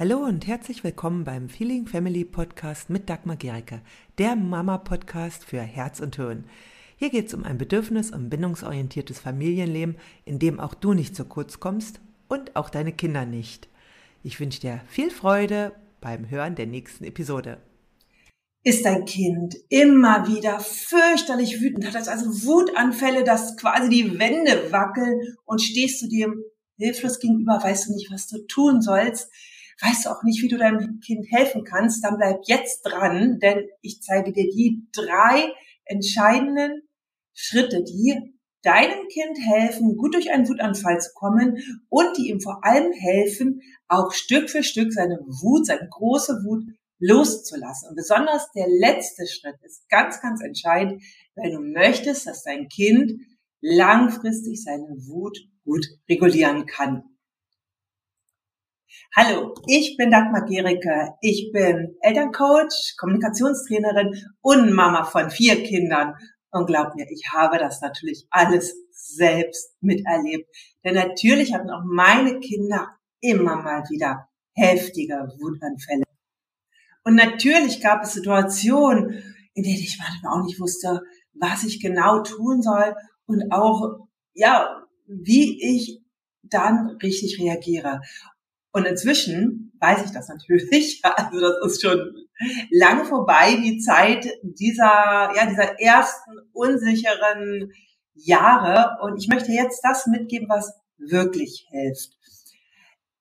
Hallo und herzlich willkommen beim Feeling Family Podcast mit Dagmar Gericke, der Mama-Podcast für Herz und Hirn. Hier geht es um ein bedürfnis- und bindungsorientiertes Familienleben, in dem auch du nicht zu kurz kommst und auch deine Kinder nicht. Ich wünsche dir viel Freude beim Hören der nächsten Episode. Ist dein Kind immer wieder fürchterlich wütend, hat das also Wutanfälle, dass quasi die Wände wackeln und stehst du dem hilflos gegenüber, weißt du nicht, was du tun sollst, weißt du auch nicht, wie du deinem Kind helfen kannst, dann bleib jetzt dran, denn ich zeige dir die drei entscheidenden Schritte, die deinem Kind helfen, gut durch einen Wutanfall zu kommen und die ihm vor allem helfen, auch Stück für Stück seine Wut, seine große Wut loszulassen. Und besonders der letzte Schritt ist ganz, ganz entscheidend, weil du möchtest, dass dein Kind langfristig seine Wut gut regulieren kann. Hallo, ich bin Dagmar Gericke. Ich bin Elterncoach, Kommunikationstrainerin und Mama von vier Kindern. Und glaub mir, ich habe das natürlich alles selbst miterlebt. Denn natürlich hatten auch meine Kinder immer mal wieder heftige Wutanfälle. Und natürlich gab es Situationen, in denen ich manchmal auch nicht wusste, was ich genau tun soll und auch, ja, wie ich dann richtig reagiere. Und inzwischen weiß ich das natürlich. Also das ist schon lange vorbei, die Zeit dieser, ja, dieser ersten unsicheren Jahre. Und ich möchte jetzt das mitgeben, was wirklich hilft.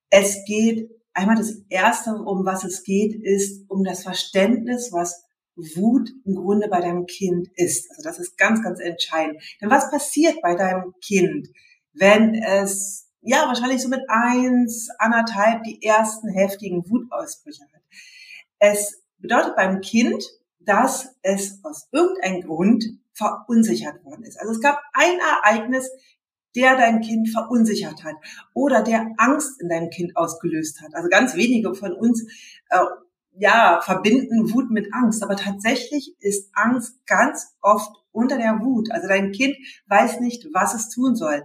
Es geht einmal das erste, um was es geht, ist um das Verständnis, was Wut im Grunde bei deinem Kind ist. Also das ist ganz, ganz entscheidend. Denn was passiert bei deinem Kind, wenn es ja, wahrscheinlich so mit eins, anderthalb die ersten heftigen Wutausbrüche hat. Es bedeutet beim Kind, dass es aus irgendeinem Grund verunsichert worden ist. Also es gab ein Ereignis, der dein Kind verunsichert hat oder der Angst in deinem Kind ausgelöst hat. Also ganz wenige von uns äh, ja verbinden Wut mit Angst, aber tatsächlich ist Angst ganz oft unter der Wut. Also dein Kind weiß nicht, was es tun soll.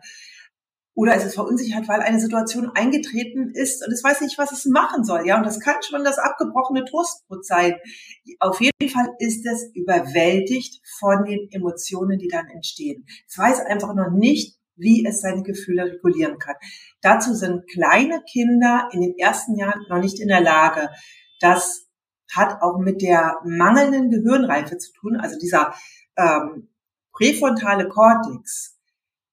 Oder es ist verunsichert, weil eine Situation eingetreten ist und es weiß nicht, was es machen soll. Ja, und das kann schon das abgebrochene Trostbrot sein. Auf jeden Fall ist es überwältigt von den Emotionen, die dann entstehen. Es weiß einfach noch nicht, wie es seine Gefühle regulieren kann. Dazu sind kleine Kinder in den ersten Jahren noch nicht in der Lage. Das hat auch mit der mangelnden Gehirnreife zu tun. Also dieser ähm, präfrontale Kortex,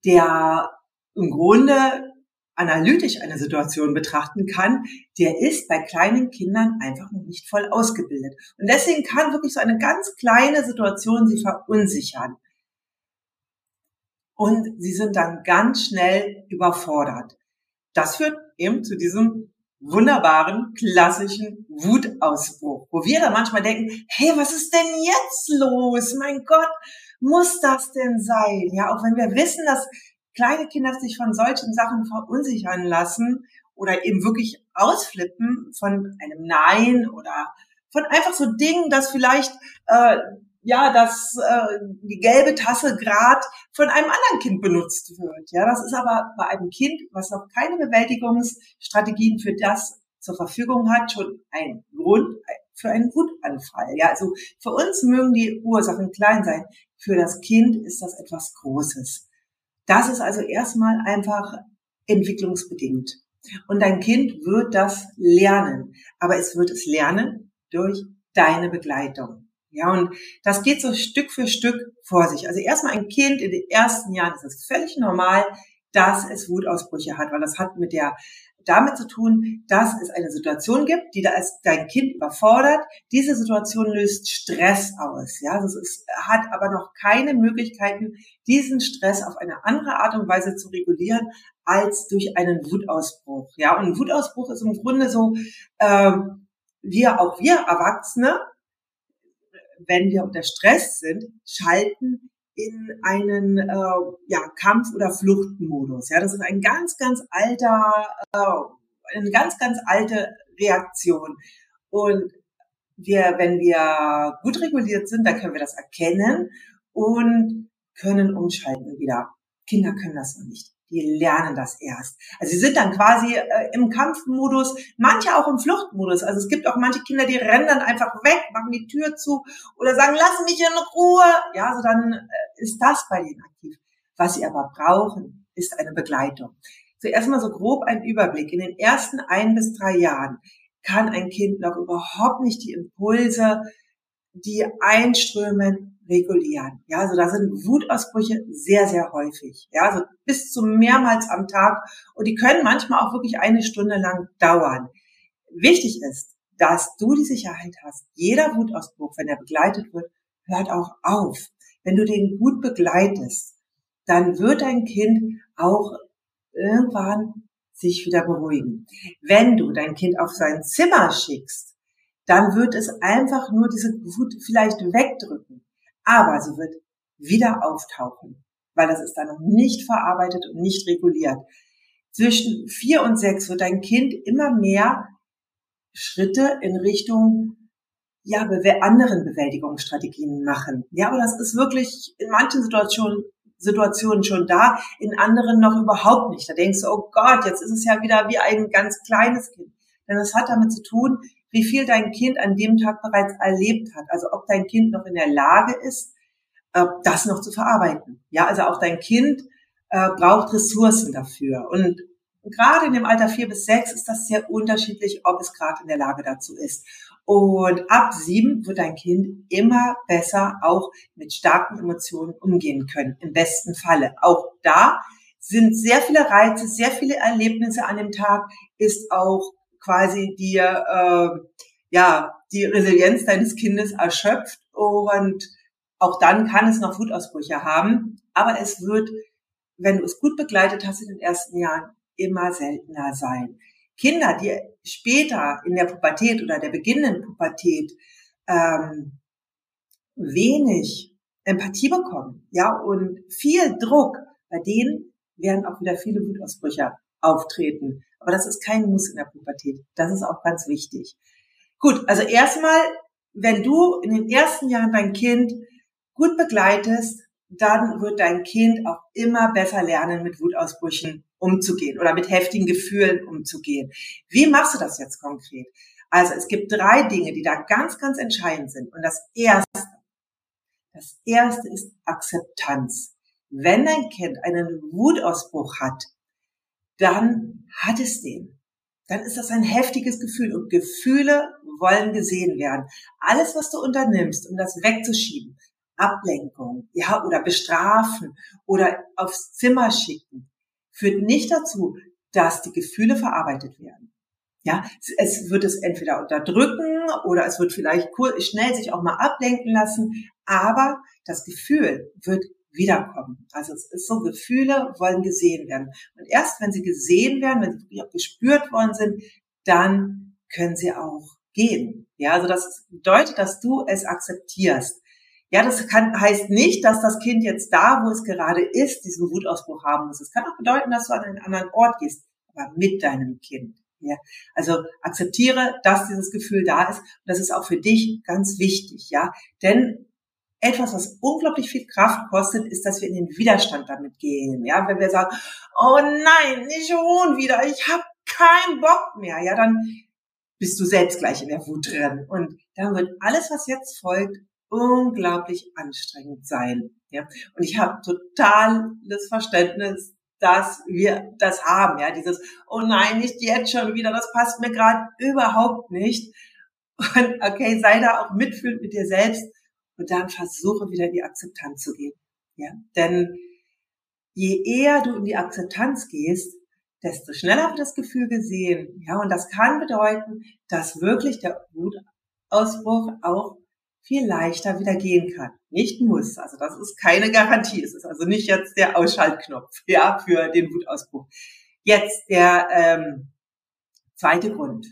der im Grunde analytisch eine Situation betrachten kann, der ist bei kleinen Kindern einfach noch nicht voll ausgebildet. Und deswegen kann wirklich so eine ganz kleine Situation sie verunsichern. Und sie sind dann ganz schnell überfordert. Das führt eben zu diesem wunderbaren, klassischen Wutausbruch, wo wir dann manchmal denken, hey, was ist denn jetzt los? Mein Gott, muss das denn sein? Ja, auch wenn wir wissen, dass kleine Kinder sich von solchen Sachen verunsichern lassen oder eben wirklich ausflippen von einem Nein oder von einfach so Dingen, dass vielleicht äh, ja, dass äh, die gelbe Tasse grad von einem anderen Kind benutzt wird. Ja, das ist aber bei einem Kind, was noch keine Bewältigungsstrategien für das zur Verfügung hat, schon ein Grund für einen Wutanfall. Ja, also für uns mögen die Ursachen klein sein. Für das Kind ist das etwas Großes. Das ist also erstmal einfach entwicklungsbedingt. Und dein Kind wird das lernen. Aber es wird es lernen durch deine Begleitung. Ja, und das geht so Stück für Stück vor sich. Also erstmal ein Kind in den ersten Jahren ist es völlig normal, dass es Wutausbrüche hat, weil das hat mit der damit zu tun, dass es eine Situation gibt, die da als dein Kind überfordert. Diese Situation löst Stress aus. Ja, also es hat aber noch keine Möglichkeiten, diesen Stress auf eine andere Art und Weise zu regulieren als durch einen Wutausbruch. Ja, und ein Wutausbruch ist im Grunde so, ähm, wir auch wir Erwachsene, wenn wir unter Stress sind, schalten in einen äh, ja, Kampf- oder Fluchtmodus. Ja, das ist ein ganz, ganz alter, äh, eine ganz, ganz alte Reaktion. Und wir, wenn wir gut reguliert sind, dann können wir das erkennen und können umschalten wieder. Kinder können das noch nicht. die lernen das erst. Also sie sind dann quasi äh, im Kampfmodus, manche auch im Fluchtmodus. Also es gibt auch manche Kinder, die rennen dann einfach weg, machen die Tür zu oder sagen, lass mich in Ruhe. Ja, also dann äh, ist das bei denen aktiv. Was sie aber brauchen, ist eine Begleitung. Zuerst mal so grob ein Überblick. In den ersten ein bis drei Jahren kann ein Kind noch überhaupt nicht die Impulse, die einströmen, regulieren. Ja, also da sind Wutausbrüche sehr, sehr häufig. Ja, also bis zu mehrmals am Tag und die können manchmal auch wirklich eine Stunde lang dauern. Wichtig ist, dass du die Sicherheit hast. Jeder Wutausbruch, wenn er begleitet wird, hört auch auf. Wenn du den gut begleitest, dann wird dein Kind auch irgendwann sich wieder beruhigen. Wenn du dein Kind auf sein Zimmer schickst, dann wird es einfach nur diese Wut vielleicht wegdrücken aber sie wird wieder auftauchen, weil das ist dann noch nicht verarbeitet und nicht reguliert. Zwischen vier und sechs wird dein Kind immer mehr Schritte in Richtung ja, anderen Bewältigungsstrategien machen. Ja, aber das ist wirklich in manchen Situationen, Situationen schon da, in anderen noch überhaupt nicht. Da denkst du, oh Gott, jetzt ist es ja wieder wie ein ganz kleines Kind. Denn es hat damit zu tun, wie viel dein Kind an dem Tag bereits erlebt hat. Also ob dein Kind noch in der Lage ist, äh, das noch zu verarbeiten. Ja, also auch dein Kind äh, braucht Ressourcen dafür. Und gerade in dem Alter vier bis sechs ist das sehr unterschiedlich, ob es gerade in der Lage dazu ist. Und ab sieben wird dein Kind immer besser auch mit starken Emotionen umgehen können, im besten Falle. Auch da sind sehr viele Reize, sehr viele Erlebnisse an dem Tag, ist auch quasi dir äh, ja die Resilienz deines Kindes erschöpft und auch dann kann es noch Wutausbrüche haben, aber es wird, wenn du es gut begleitet hast in den ersten Jahren, immer seltener sein. Kinder, die später in der Pubertät oder der beginnenden Pubertät ähm, wenig Empathie bekommen, ja, und viel Druck, bei denen werden auch wieder viele Wutausbrüche auftreten. Aber das ist kein Muss in der Pubertät. Das ist auch ganz wichtig. Gut, also erstmal, wenn du in den ersten Jahren dein Kind gut begleitest, dann wird dein Kind auch immer besser lernen, mit Wutausbrüchen umzugehen oder mit heftigen Gefühlen umzugehen. Wie machst du das jetzt konkret? Also es gibt drei Dinge, die da ganz, ganz entscheidend sind. Und das erste, das erste ist Akzeptanz. Wenn dein Kind einen Wutausbruch hat, dann hat es den. Dann ist das ein heftiges Gefühl und Gefühle wollen gesehen werden. Alles, was du unternimmst, um das wegzuschieben, Ablenkung, ja, oder bestrafen oder aufs Zimmer schicken, führt nicht dazu, dass die Gefühle verarbeitet werden. Ja, es wird es entweder unterdrücken oder es wird vielleicht schnell sich auch mal ablenken lassen, aber das Gefühl wird wiederkommen. Also es ist so, Gefühle wollen gesehen werden. Und erst wenn sie gesehen werden, wenn sie gespürt worden sind, dann können sie auch gehen. Ja, also das bedeutet, dass du es akzeptierst. Ja, das kann, heißt nicht, dass das Kind jetzt da, wo es gerade ist, diesen Wutausbruch haben muss. Es kann auch bedeuten, dass du an einen anderen Ort gehst, aber mit deinem Kind. Ja, also akzeptiere, dass dieses Gefühl da ist. Und das ist auch für dich ganz wichtig, ja. Denn etwas, was unglaublich viel Kraft kostet, ist, dass wir in den Widerstand damit gehen. Ja, wenn wir sagen, oh nein, nicht schon wieder, ich habe keinen Bock mehr, ja, dann bist du selbst gleich in der Wut drin. Und dann wird alles, was jetzt folgt, unglaublich anstrengend sein. Ja, und ich habe totales Verständnis, dass wir das haben. Ja, dieses, oh nein, nicht jetzt schon wieder, das passt mir gerade überhaupt nicht. Und okay, sei da auch mitfühlend mit dir selbst und dann versuche wieder in die Akzeptanz zu gehen. Ja, denn je eher du in die Akzeptanz gehst, desto schneller wird das Gefühl gesehen. Ja, und das kann bedeuten, dass wirklich der Wutausbruch auch viel leichter wieder gehen kann. Nicht muss. Also das ist keine Garantie. Es ist also nicht jetzt der Ausschaltknopf, ja, für den Wutausbruch. Jetzt der ähm, zweite Grund.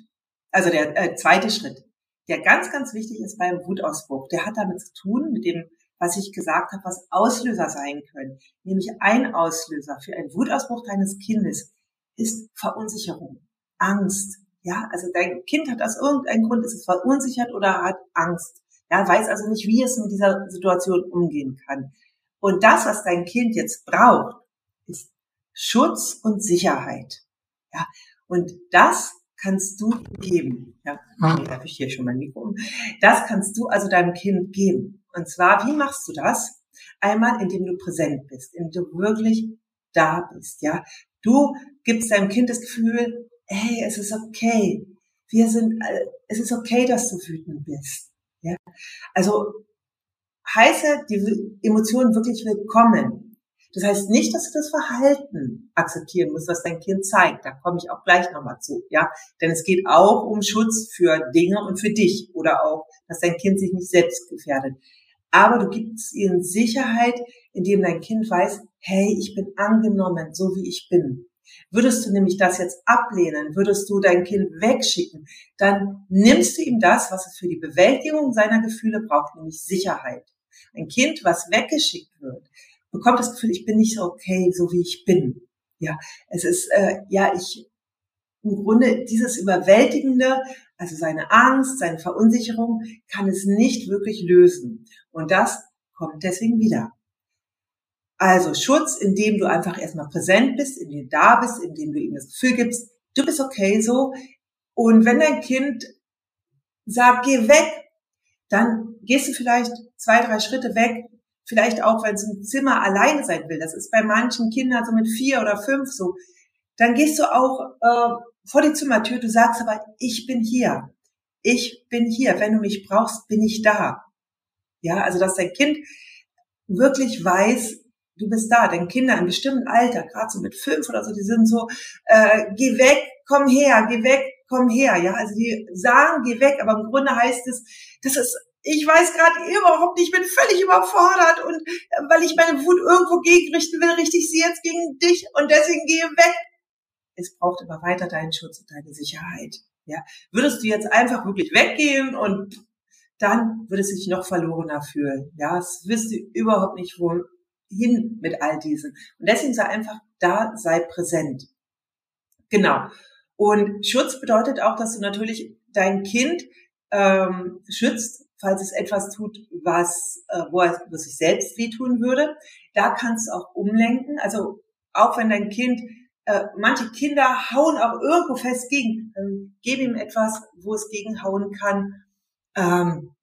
Also der äh, zweite Schritt der ganz, ganz wichtig ist beim Wutausbruch. Der hat damit zu tun, mit dem, was ich gesagt habe, was Auslöser sein können. Nämlich ein Auslöser für einen Wutausbruch deines Kindes ist Verunsicherung, Angst. Ja, also dein Kind hat aus irgendeinem Grund, ist es verunsichert oder hat Angst. Ja, weiß also nicht, wie es mit dieser Situation umgehen kann. Und das, was dein Kind jetzt braucht, ist Schutz und Sicherheit. Ja, und das kannst du geben. Ja, nee, darf ich hier schon mein Mikro um. Das kannst du also deinem Kind geben. Und zwar, wie machst du das? Einmal, indem du präsent bist, indem du wirklich da bist, ja. Du gibst deinem Kind das Gefühl, hey, es ist okay. Wir sind, äh, es ist okay, dass du wütend bist. Ja. Also heiße die Emotionen wirklich willkommen. Das heißt nicht, dass du das Verhalten akzeptieren musst, was dein Kind zeigt. Da komme ich auch gleich nochmal zu, ja. Denn es geht auch um Schutz für Dinge und für dich oder auch, dass dein Kind sich nicht selbst gefährdet. Aber du gibst ihnen Sicherheit, indem dein Kind weiß, hey, ich bin angenommen, so wie ich bin. Würdest du nämlich das jetzt ablehnen, würdest du dein Kind wegschicken, dann nimmst du ihm das, was es für die Bewältigung seiner Gefühle braucht, nämlich Sicherheit. Ein Kind, was weggeschickt wird, bekommt das Gefühl, ich bin nicht so okay, so wie ich bin. Ja, es ist, äh, ja, ich, im Grunde dieses Überwältigende, also seine Angst, seine Verunsicherung, kann es nicht wirklich lösen. Und das kommt deswegen wieder. Also Schutz, indem du einfach erstmal präsent bist, indem du da bist, indem du ihm das Gefühl gibst, du bist okay so. Und wenn dein Kind sagt, geh weg, dann gehst du vielleicht zwei, drei Schritte weg, vielleicht auch, wenn es im Zimmer alleine sein will. Das ist bei manchen Kindern so mit vier oder fünf so. Dann gehst du auch äh, vor die Zimmertür, du sagst aber, ich bin hier. Ich bin hier. Wenn du mich brauchst, bin ich da. Ja, also dass dein Kind wirklich weiß, du bist da. Denn Kinder in bestimmten Alter, gerade so mit fünf oder so, die sind so, äh, geh weg, komm her, geh weg, komm her. Ja, also die sagen, geh weg, aber im Grunde heißt es, das ist ich weiß gerade überhaupt nicht, ich bin völlig überfordert und äh, weil ich meine Wut irgendwo gegenrichten will, richte ich sie jetzt gegen dich und deswegen gehe weg. Es braucht aber weiter deinen Schutz und deine Sicherheit. Ja, würdest du jetzt einfach wirklich weggehen und dann würdest du dich noch verlorener fühlen. Ja, es wirst du überhaupt nicht wohin mit all diesen. Und deswegen sei einfach da, sei präsent. Genau. Und Schutz bedeutet auch, dass du natürlich dein Kind ähm, schützt falls es etwas tut, was, äh, wo es wo sich selbst wehtun würde. Da kannst du auch umlenken. Also auch wenn dein Kind, äh, manche Kinder hauen auch irgendwo fest gegen, ähm, gib ihm etwas, wo es gegenhauen kann, ähm,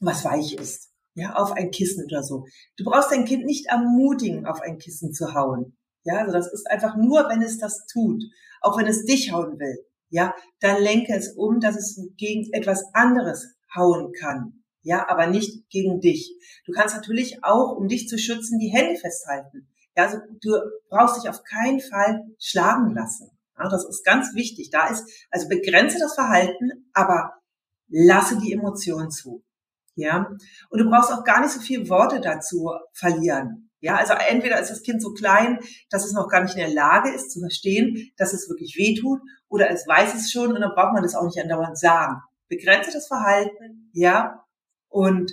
was weich ist. Ja, auf ein Kissen oder so. Du brauchst dein Kind nicht ermutigen, auf ein Kissen zu hauen. Ja, also das ist einfach nur, wenn es das tut, auch wenn es dich hauen will. Ja, dann lenke es um, dass es gegen etwas anderes hauen kann. Ja, aber nicht gegen dich. Du kannst natürlich auch, um dich zu schützen, die Hände festhalten. Ja, also du brauchst dich auf keinen Fall schlagen lassen. Ja, das ist ganz wichtig. Da ist, also begrenze das Verhalten, aber lasse die Emotionen zu. Ja, und du brauchst auch gar nicht so viele Worte dazu verlieren. Ja, also entweder ist das Kind so klein, dass es noch gar nicht in der Lage ist zu verstehen, dass es wirklich weh tut, oder es weiß es schon und dann braucht man das auch nicht andauernd sagen begrenze das Verhalten, ja, und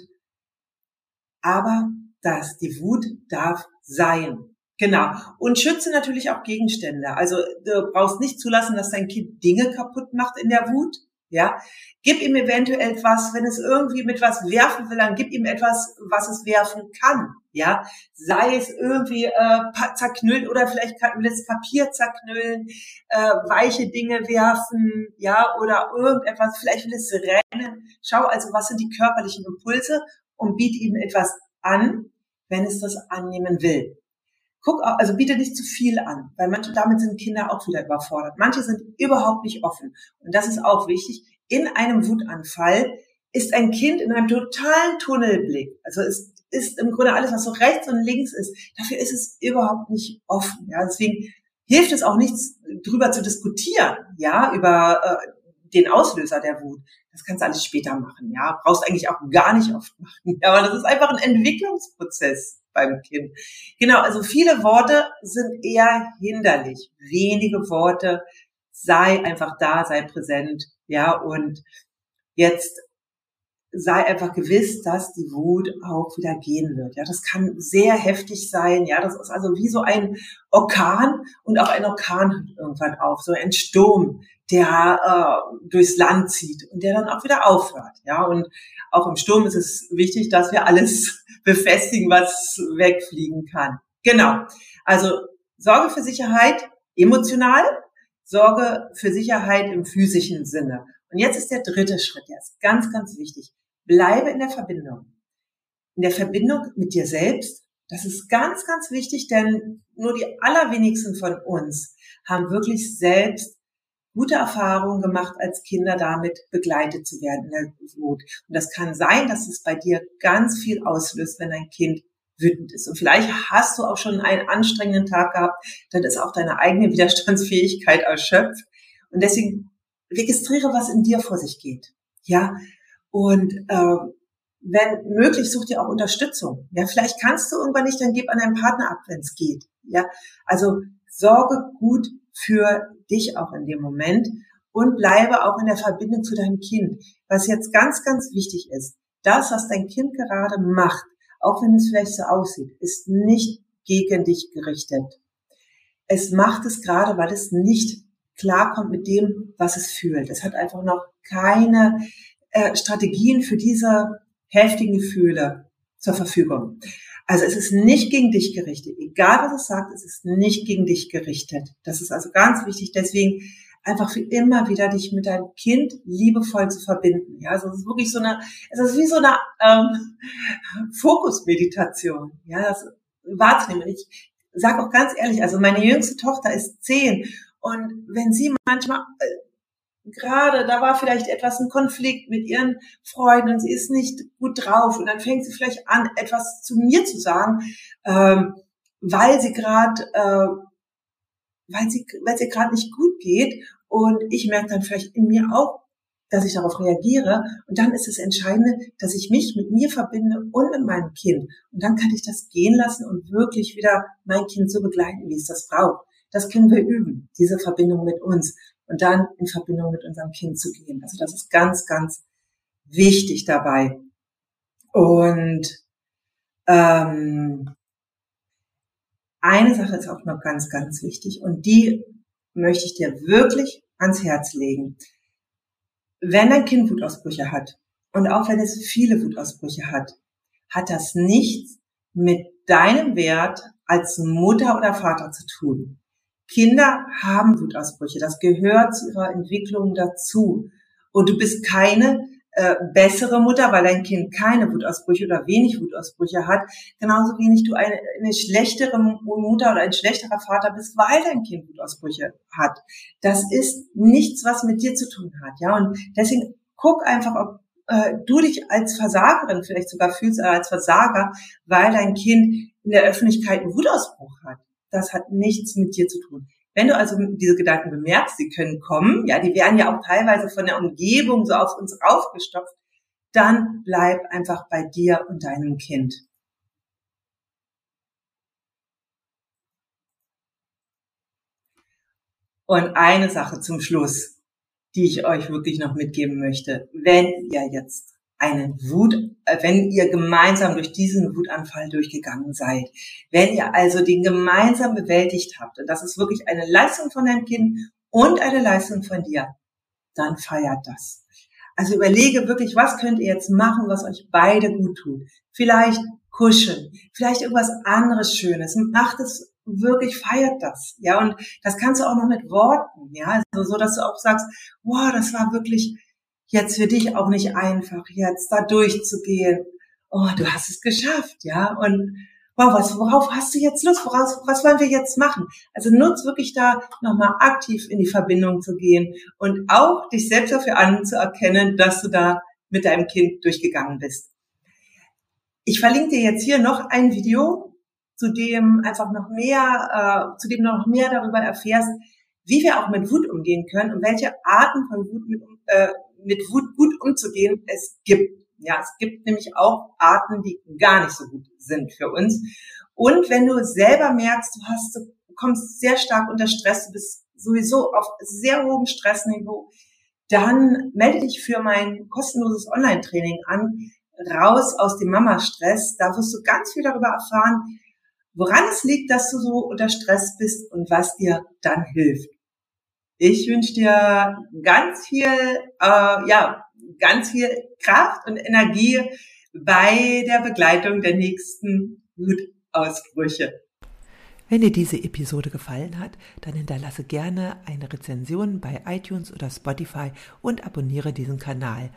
aber das, die Wut darf sein. Genau. Und schütze natürlich auch Gegenstände. Also du brauchst nicht zulassen, dass dein Kind Dinge kaputt macht in der Wut. Ja, gib ihm eventuell etwas, wenn es irgendwie mit was werfen will, dann gib ihm etwas, was es werfen kann. Ja, sei es irgendwie äh, zerknüllt oder vielleicht kann es Papier zerknüllen, äh, weiche Dinge werfen, ja, oder irgendetwas, vielleicht will es rennen. Schau also, was sind die körperlichen Impulse und biete ihm etwas an, wenn es das annehmen will. Guck, also biete nicht zu viel an, weil manche, damit sind Kinder auch wieder überfordert. Manche sind überhaupt nicht offen. Und das ist auch wichtig. In einem Wutanfall ist ein Kind in einem totalen Tunnelblick. Also es ist im Grunde alles, was so rechts und links ist. Dafür ist es überhaupt nicht offen. Ja, deswegen hilft es auch nichts, drüber zu diskutieren, ja, über äh, den Auslöser der Wut. Das kannst du alles später machen, ja. Brauchst eigentlich auch gar nicht oft machen. Ja, aber das ist einfach ein Entwicklungsprozess beim Kind. Genau, also viele Worte sind eher hinderlich. Wenige Worte, sei einfach da, sei präsent, ja, und jetzt sei einfach gewiss, dass die Wut auch wieder gehen wird. Ja, das kann sehr heftig sein. Ja, das ist also wie so ein Orkan und auch ein Orkan hört irgendwann auf, so ein Sturm, der äh, durchs Land zieht und der dann auch wieder aufhört. Ja, und auch im Sturm ist es wichtig, dass wir alles befestigen, was wegfliegen kann. Genau. Also Sorge für Sicherheit emotional, Sorge für Sicherheit im physischen Sinne. Und jetzt ist der dritte Schritt, der ist ganz, ganz wichtig. Bleibe in der Verbindung. In der Verbindung mit dir selbst. Das ist ganz, ganz wichtig, denn nur die allerwenigsten von uns haben wirklich selbst gute Erfahrungen gemacht, als Kinder damit begleitet zu werden in der Wut. Und das kann sein, dass es bei dir ganz viel auslöst, wenn ein Kind wütend ist. Und vielleicht hast du auch schon einen anstrengenden Tag gehabt, dann ist auch deine eigene Widerstandsfähigkeit erschöpft. Und deswegen registriere, was in dir vor sich geht. Ja, und äh, wenn möglich, such dir auch Unterstützung. Ja, vielleicht kannst du irgendwann nicht, dann gib an deinen Partner ab, wenn es geht. Ja, also sorge gut für dich auch in dem Moment und bleibe auch in der Verbindung zu deinem Kind. Was jetzt ganz, ganz wichtig ist, das, was dein Kind gerade macht, auch wenn es vielleicht so aussieht, ist nicht gegen dich gerichtet. Es macht es gerade, weil es nicht klarkommt mit dem, was es fühlt. Es hat einfach noch keine äh, Strategien für diese heftigen Gefühle zur Verfügung. Also es ist nicht gegen dich gerichtet. Egal was es sagt, es ist nicht gegen dich gerichtet. Das ist also ganz wichtig. Deswegen einfach für immer wieder dich mit deinem Kind liebevoll zu verbinden. Ja, also es ist wirklich so eine, es ist wie so eine ähm, Fokusmeditation. Ja, das wahrzunehmen. Ich sage auch ganz ehrlich, also meine jüngste Tochter ist zehn und wenn sie manchmal äh, gerade, da war vielleicht etwas ein Konflikt mit ihren Freunden und sie ist nicht gut drauf und dann fängt sie vielleicht an, etwas zu mir zu sagen, ähm, weil sie gerade äh, weil sie, weil sie gerade nicht gut geht. Und ich merke dann vielleicht in mir auch, dass ich darauf reagiere. Und dann ist es Entscheidende, dass ich mich mit mir verbinde und mit meinem Kind. Und dann kann ich das gehen lassen und wirklich wieder mein Kind so begleiten, wie es das braucht. Das können wir üben, diese Verbindung mit uns und dann in Verbindung mit unserem Kind zu gehen. Also das ist ganz, ganz wichtig dabei. Und ähm, eine Sache ist auch noch ganz, ganz wichtig und die möchte ich dir wirklich ans Herz legen. Wenn dein Kind Wutausbrüche hat und auch wenn es viele Wutausbrüche hat, hat das nichts mit deinem Wert als Mutter oder Vater zu tun. Kinder haben Wutausbrüche, das gehört zu ihrer Entwicklung dazu. Und du bist keine äh, bessere Mutter, weil dein Kind keine Wutausbrüche oder wenig Wutausbrüche hat, genauso wenig du eine, eine schlechtere Mutter oder ein schlechterer Vater bist, weil dein Kind Wutausbrüche hat. Das ist nichts, was mit dir zu tun hat, ja. Und deswegen guck einfach, ob äh, du dich als Versagerin vielleicht sogar fühlst oder als Versager, weil dein Kind in der Öffentlichkeit einen Wutausbruch hat. Das hat nichts mit dir zu tun. Wenn du also diese Gedanken bemerkst, sie können kommen, ja, die werden ja auch teilweise von der Umgebung so auf uns raufgestopft, dann bleib einfach bei dir und deinem Kind. Und eine Sache zum Schluss, die ich euch wirklich noch mitgeben möchte. Wenn ihr jetzt einen Wut, äh, wenn ihr gemeinsam durch diesen Wutanfall durchgegangen seid, wenn ihr also den gemeinsam bewältigt habt, und das ist wirklich eine Leistung von deinem Kind und eine Leistung von dir, dann feiert das. Also überlege wirklich, was könnt ihr jetzt machen, was euch beide gut tut. Vielleicht kuscheln, vielleicht irgendwas anderes Schönes. Macht es wirklich, feiert das. Ja, und das kannst du auch noch mit Worten, ja, also so, dass du auch sagst, wow, das war wirklich, jetzt für dich auch nicht einfach, jetzt da durchzugehen. Oh, du hast es geschafft, ja. Und wow, was, worauf hast du jetzt Lust? Woraus, was wollen wir jetzt machen? Also nutz wirklich da nochmal aktiv in die Verbindung zu gehen und auch dich selbst dafür anzuerkennen, dass du da mit deinem Kind durchgegangen bist. Ich verlinke dir jetzt hier noch ein Video, zu dem einfach noch mehr, äh, zu dem du noch mehr darüber erfährst, wie wir auch mit Wut umgehen können und welche Arten von Wut mit, äh, mit Wut gut umzugehen es gibt. Ja, es gibt nämlich auch Arten, die gar nicht so gut sind für uns. Und wenn du selber merkst, du hast, du kommst sehr stark unter Stress, du bist sowieso auf sehr hohem Stressniveau, dann melde dich für mein kostenloses Online-Training an, raus aus dem Mama-Stress. Da wirst du ganz viel darüber erfahren, woran es liegt, dass du so unter Stress bist und was dir dann hilft. Ich wünsche dir ganz viel, äh, ja, ganz viel Kraft und Energie bei der Begleitung der nächsten Wutausbrüche. Wenn dir diese Episode gefallen hat, dann hinterlasse gerne eine Rezension bei iTunes oder Spotify und abonniere diesen Kanal.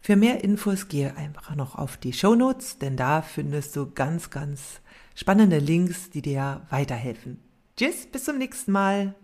Für mehr Infos gehe einfach noch auf die Show Notes, denn da findest du ganz, ganz spannende Links, die dir weiterhelfen. Tschüss, bis zum nächsten Mal.